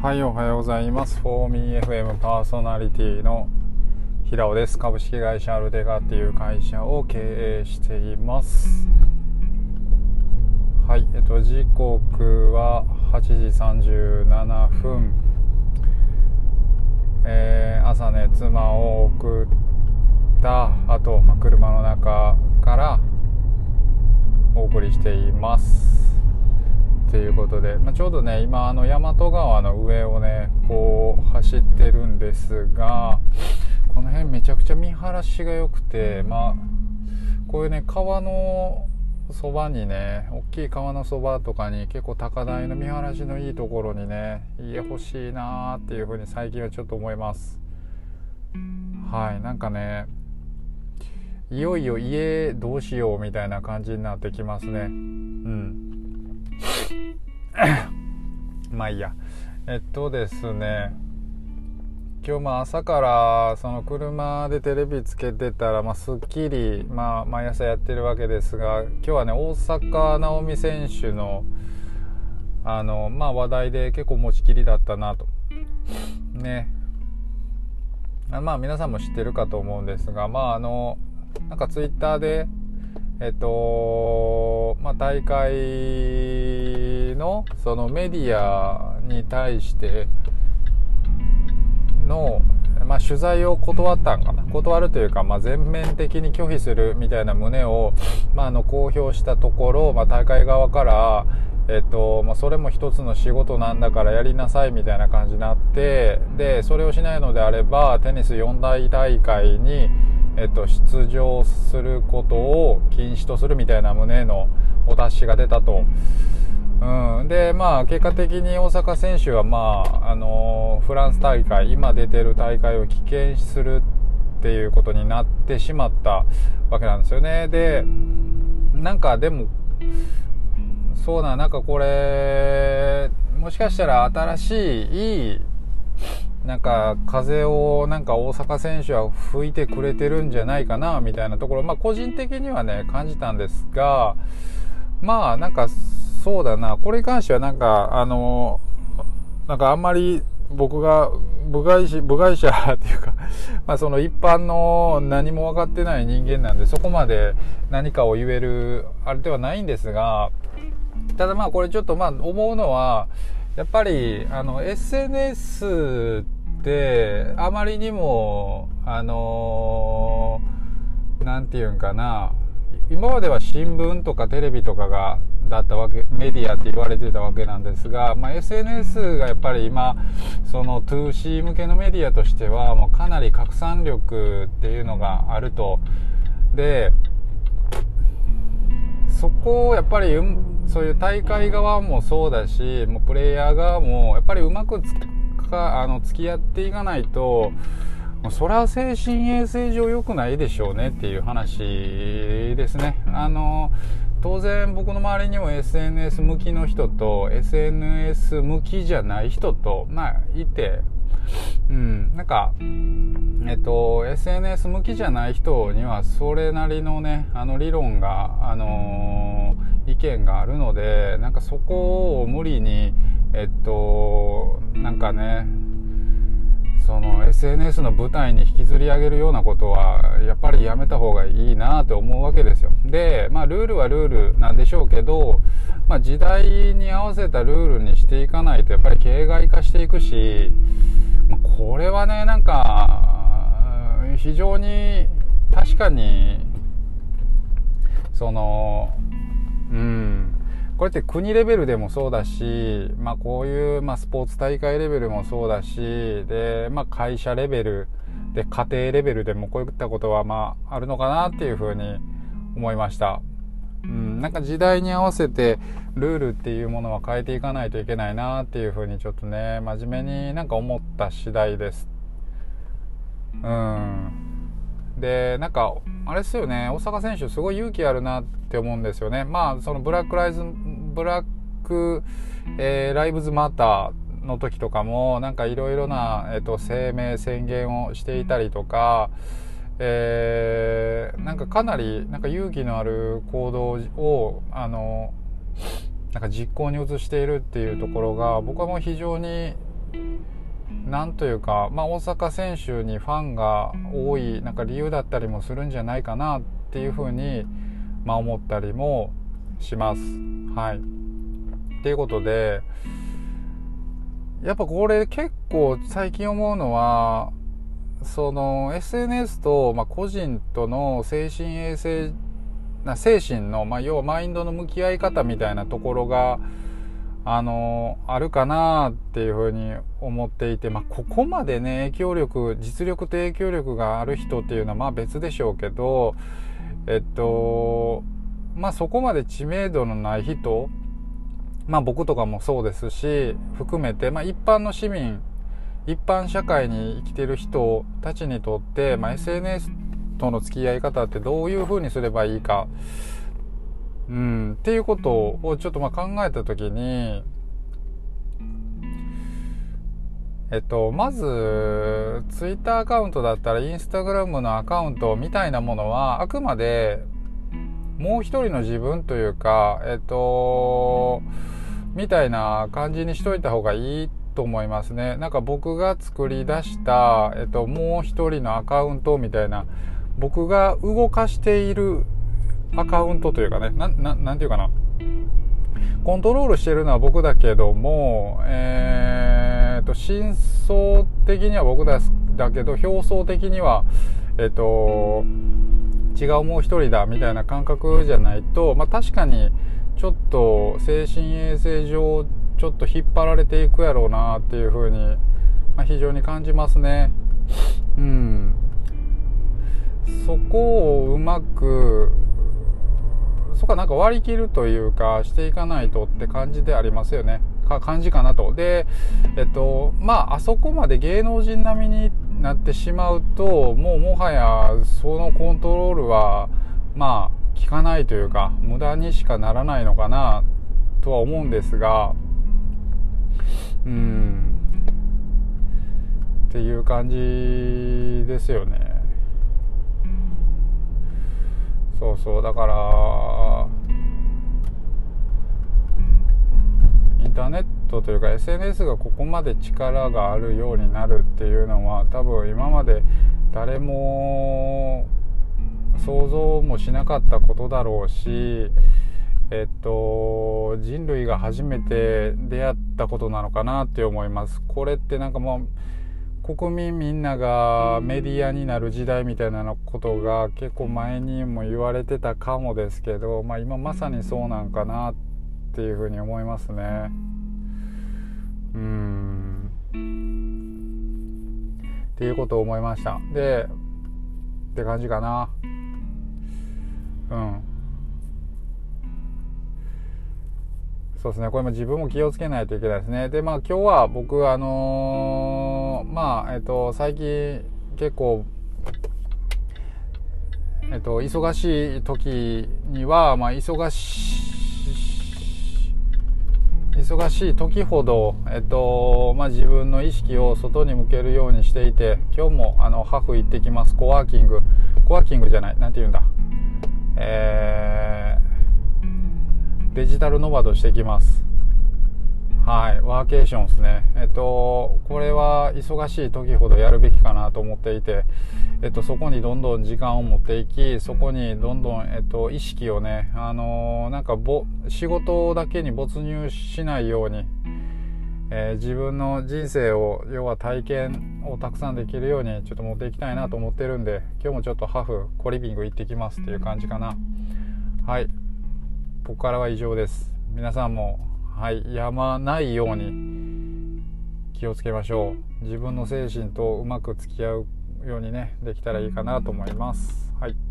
はい、おはようございます。フォーミー FM パーソナリティの平尾です。株式会社アルデガっていう会社を経営しています。はい、えっと、時刻は8時37分。えー、朝ね、妻を送った後、ま、車の中からお送りしています。ということで、まあ、ちょうどね今あの大和川の上をねこう走ってるんですがこの辺めちゃくちゃ見晴らしが良くてまあこういうね川のそばにね大きい川のそばとかに結構高台の見晴らしのいいところにね家欲しいなーっていう風に最近はちょっと思います。はいなんかねいよいよ家どうしようみたいな感じになってきますね。うん。まあいいや。えっとですね。今日も朝からその車でテレビつけてたら、まあ、スッキリ、まあ、毎朝やってるわけですが今日はね大坂なおみ選手のあの、まあ、話題で結構持ちきりだったなと。ね。まあ皆さんも知ってるかと思うんですがまああのなんかツイッターでえっとまあ、大会のそのメディアに対しての、まあ、取材を断ったんかな。断るというか、まあ、全面的に拒否するみたいな旨を、まあ、あの公表したところ、まあ、大会側から、えっとまあ、それも一つの仕事なんだからやりなさいみたいな感じになってでそれをしないのであればテニス四大大会にえっと、出場することを禁止とするみたいな旨のお達しが出たと。うん、で、まあ、結果的に大阪選手は、まあ、あのフランス大会、今出てる大会を棄権するっていうことになってしまったわけなんですよね。で、なんかでも、そうな、なんかこれ、もしかしたら新しい、いい、なんか風をなんか大阪選手は吹いてくれてるんじゃないかなみたいなところ、まあ、個人的にはね感じたんですがまあなんかそうだな。これに関してはなんかあのなんかあんまり僕が部外者部外者っていうかまあその一般の何も分かってない人間なんでそこまで何かを言えるあれではないんですがただまあこれちょっとまあ思うのはやっぱりあの SNS ってあまりにもあの何て言うんかな。今までは新聞とかテレビとかがだったわけメディアって言われてたわけなんですが、まあ、SNS がやっぱり今その 2C 向けのメディアとしてはもうかなり拡散力っていうのがあると。でそこをやっぱりそういう大会側もそうだしもうプレイヤー側もやっぱりうまくかあの付き合っていかないとそれは精神衛生上良くないでしょうねっていう話ですね。あの当然僕の周りにも SNS 向きの人と SNS 向きじゃない人とまあいてうんなんかえっと SNS 向きじゃない人にはそれなりのねあの理論があの意見があるのでなんかそこを無理にえっとなんかねその SNS の舞台に引きずり上げるようなことはやっぱりやめた方がいいなと思うわけですよ。でまあルールはルールなんでしょうけど、まあ、時代に合わせたルールにしていかないとやっぱり形骸化していくし、まあ、これはねなんか非常に確かにそのうん。これって国レベルでもそうだし、まあ、こういう、まあ、スポーツ大会レベルもそうだしで、まあ、会社レベルで家庭レベルでもこういったことは、まあ、あるのかなっていうふうに思いました。うん、なんか時代に合わせてルールっていうものは変えていかないといけないなっていうふうにちょっとね真面目になんか思った次第です。うんでなんかあれですよね大阪選手すごい勇気あるなって思うんですよねまあそのブラックライズブラック、えー、ライブズマターの時とかもなんかいろいろな、えーと、声明宣言をしていたりとか、えー、なんかかなりなんか勇気のある行動をあのなんか実行に移しているっていうところが僕はもう非常になんというか、まあ、大阪選手にファンが多いなんか理由だったりもするんじゃないかなっていうふうに、まあ、思ったりもします。はい、ということでやっぱこれ結構最近思うのはその SNS と、まあ、個人との精神衛生な精神の、まあ、要はマインドの向き合い方みたいなところがあのあるかなっていうふうに思っていて、まあ、ここまでね影響力実力と影響力がある人っていうのはまあ別でしょうけどえっとまあそこまで知名度のない人まあ僕とかもそうですし含めて、まあ、一般の市民一般社会に生きてる人たちにとって、まあ、SNS との付き合い方ってどういうふうにすればいいかうん、っていうことをちょっとまあ考えた時にえっと、まず、ツイッターアカウントだったら、インスタグラムのアカウントみたいなものは、あくまで、もう一人の自分というか、えっと、みたいな感じにしといた方がいいと思いますね。なんか僕が作り出した、えっと、もう一人のアカウントみたいな、僕が動かしているアカウントというかね、な、ななんていうかな。コントロールしてるのは僕だけども、えー、と、真相的には僕だだけど、表層的には、えっ、と、違うもう一人だみたいな感覚じゃないと、まあ確かに、ちょっと精神衛生上、ちょっと引っ張られていくやろうなっていうふうに、まあ、非常に感じますね。うん。そこをうまくそこはなんか割り切るというかしていかないとって感じでありますよねか感じかなとでえっとまああそこまで芸能人並みになってしまうともうもはやそのコントロールはまあ効かないというか無駄にしかならないのかなとは思うんですがうん。っていう感じですよね。そうそう。だからインターネットというか SNS がここまで力があるようになるっていうのは多分今まで誰も想像もしなかったことだろうしえっと人類が初めて出会ったことなのかなって思いますこれってなんかもう国民みんながメディアになる時代みたいなことが結構前にも言われてたかもですけど、まあ、今まさにそうなんかなっていうふうに思いますね。うんっていうことを思いました。でって感じかな。うんそうですね、これも自分も気をつけないといけないですね。で、まあ今日は僕、あのー、まあ、えっと、最近結構、えっと、忙しい時には、まあ、忙しい、忙しい時ほど、えっと、まあ、自分の意識を外に向けるようにしていて、今日も、あの、ハフ行ってきます。コワーキング。コワーキングじゃない。何て言うんだ。えー、デジタルノバドしてきますはいワーケーションですね。えっとこれは忙しい時ほどやるべきかなと思っていてえっとそこにどんどん時間を持っていきそこにどんどんえっと意識をねあのー、なんかぼ仕事だけに没入しないようにえー、自分の人生を要は体験をたくさんできるようにちょっと持っていきたいなと思ってるんで今日もちょっとハフコリビング行ってきますっていう感じかな。はいここからは以上です。皆さんもはいやまないように気をつけましょう。自分の精神とうまく付き合うようにねできたらいいかなと思います。はい。